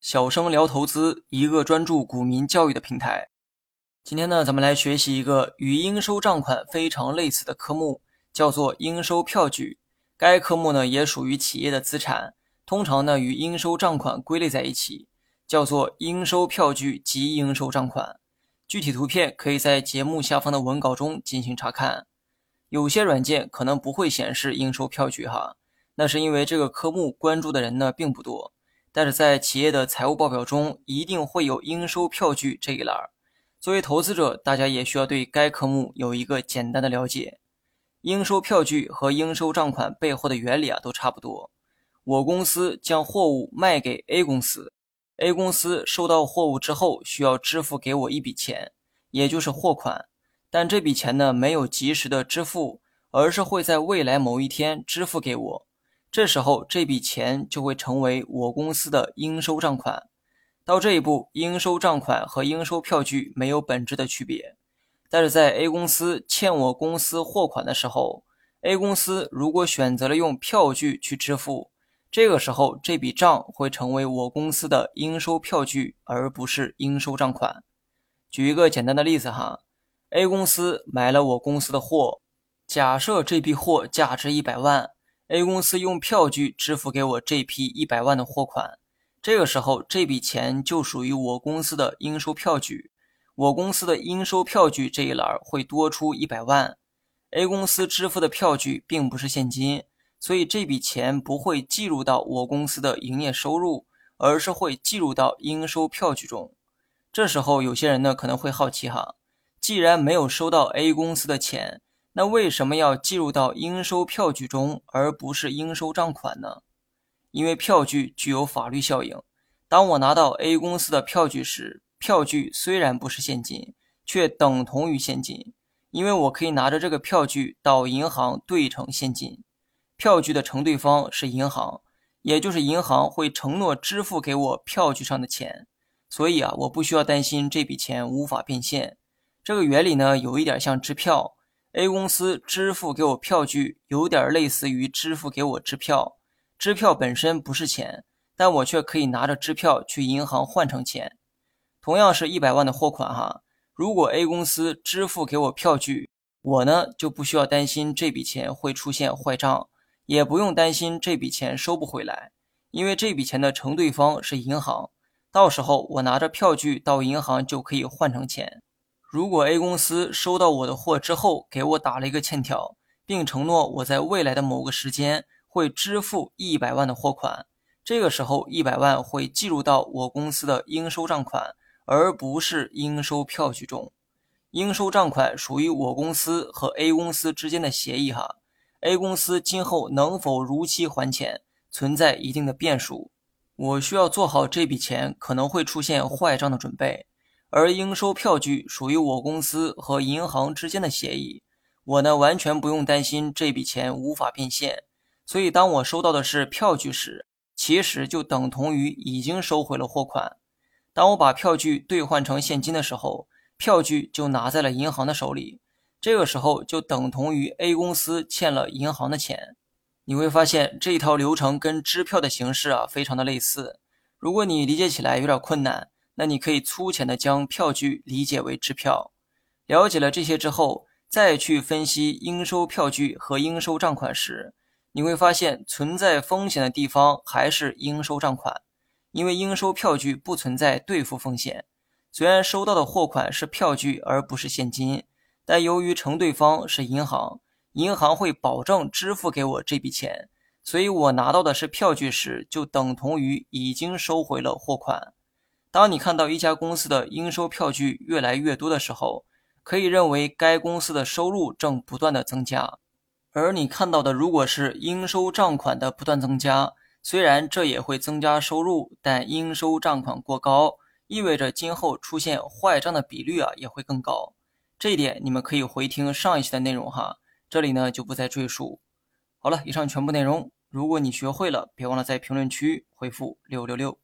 小生聊投资，一个专注股民教育的平台。今天呢，咱们来学习一个与应收账款非常类似的科目，叫做应收票据。该科目呢，也属于企业的资产，通常呢与应收账款归类在一起，叫做应收票据及应收账款。具体图片可以在节目下方的文稿中进行查看。有些软件可能不会显示应收票据哈，那是因为这个科目关注的人呢并不多。但是在企业的财务报表中，一定会有应收票据这一栏。作为投资者，大家也需要对该科目有一个简单的了解。应收票据和应收账款背后的原理啊，都差不多。我公司将货物卖给 A 公司，A 公司收到货物之后，需要支付给我一笔钱，也就是货款。但这笔钱呢，没有及时的支付，而是会在未来某一天支付给我。这时候，这笔钱就会成为我公司的应收账款。到这一步，应收账款和应收票据没有本质的区别。但是在 A 公司欠我公司货款的时候，A 公司如果选择了用票据去支付，这个时候这笔账会成为我公司的应收票据，而不是应收账款。举一个简单的例子哈，A 公司买了我公司的货，假设这批货价值一百万。A 公司用票据支付给我这批一百万的货款，这个时候这笔钱就属于我公司的应收票据。我公司的应收票据这一栏会多出一百万。A 公司支付的票据并不是现金，所以这笔钱不会计入到我公司的营业收入，而是会计入到应收票据中。这时候有些人呢可能会好奇哈，既然没有收到 A 公司的钱。那为什么要计入到应收票据中，而不是应收账款呢？因为票据具有法律效应。当我拿到 A 公司的票据时，票据虽然不是现金，却等同于现金，因为我可以拿着这个票据到银行兑成现金。票据的承兑方是银行，也就是银行会承诺支付给我票据上的钱，所以啊，我不需要担心这笔钱无法变现。这个原理呢，有一点像支票。A 公司支付给我票据，有点类似于支付给我支票。支票本身不是钱，但我却可以拿着支票去银行换成钱。同样是一百万的货款哈，如果 A 公司支付给我票据，我呢就不需要担心这笔钱会出现坏账，也不用担心这笔钱收不回来，因为这笔钱的承兑方是银行，到时候我拿着票据到银行就可以换成钱。如果 A 公司收到我的货之后，给我打了一个欠条，并承诺我在未来的某个时间会支付一百万的货款，这个时候一百万会计入到我公司的应收账款，而不是应收票据中。应收账款属于我公司和 A 公司之间的协议哈，A 公司今后能否如期还钱，存在一定的变数，我需要做好这笔钱可能会出现坏账的准备。而应收票据属于我公司和银行之间的协议，我呢完全不用担心这笔钱无法变现。所以当我收到的是票据时，其实就等同于已经收回了货款。当我把票据兑换成现金的时候，票据就拿在了银行的手里，这个时候就等同于 A 公司欠了银行的钱。你会发现这一套流程跟支票的形式啊非常的类似。如果你理解起来有点困难。那你可以粗浅的将票据理解为支票。了解了这些之后，再去分析应收票据和应收账款时，你会发现存在风险的地方还是应收账款，因为应收票据不存在兑付风险。虽然收到的货款是票据而不是现金，但由于承兑方是银行，银行会保证支付给我这笔钱，所以我拿到的是票据时，就等同于已经收回了货款。当你看到一家公司的应收票据越来越多的时候，可以认为该公司的收入正不断的增加。而你看到的如果是应收账款的不断增加，虽然这也会增加收入，但应收账款过高，意味着今后出现坏账的比率啊也会更高。这一点你们可以回听上一期的内容哈，这里呢就不再赘述。好了，以上全部内容，如果你学会了，别忘了在评论区回复六六六。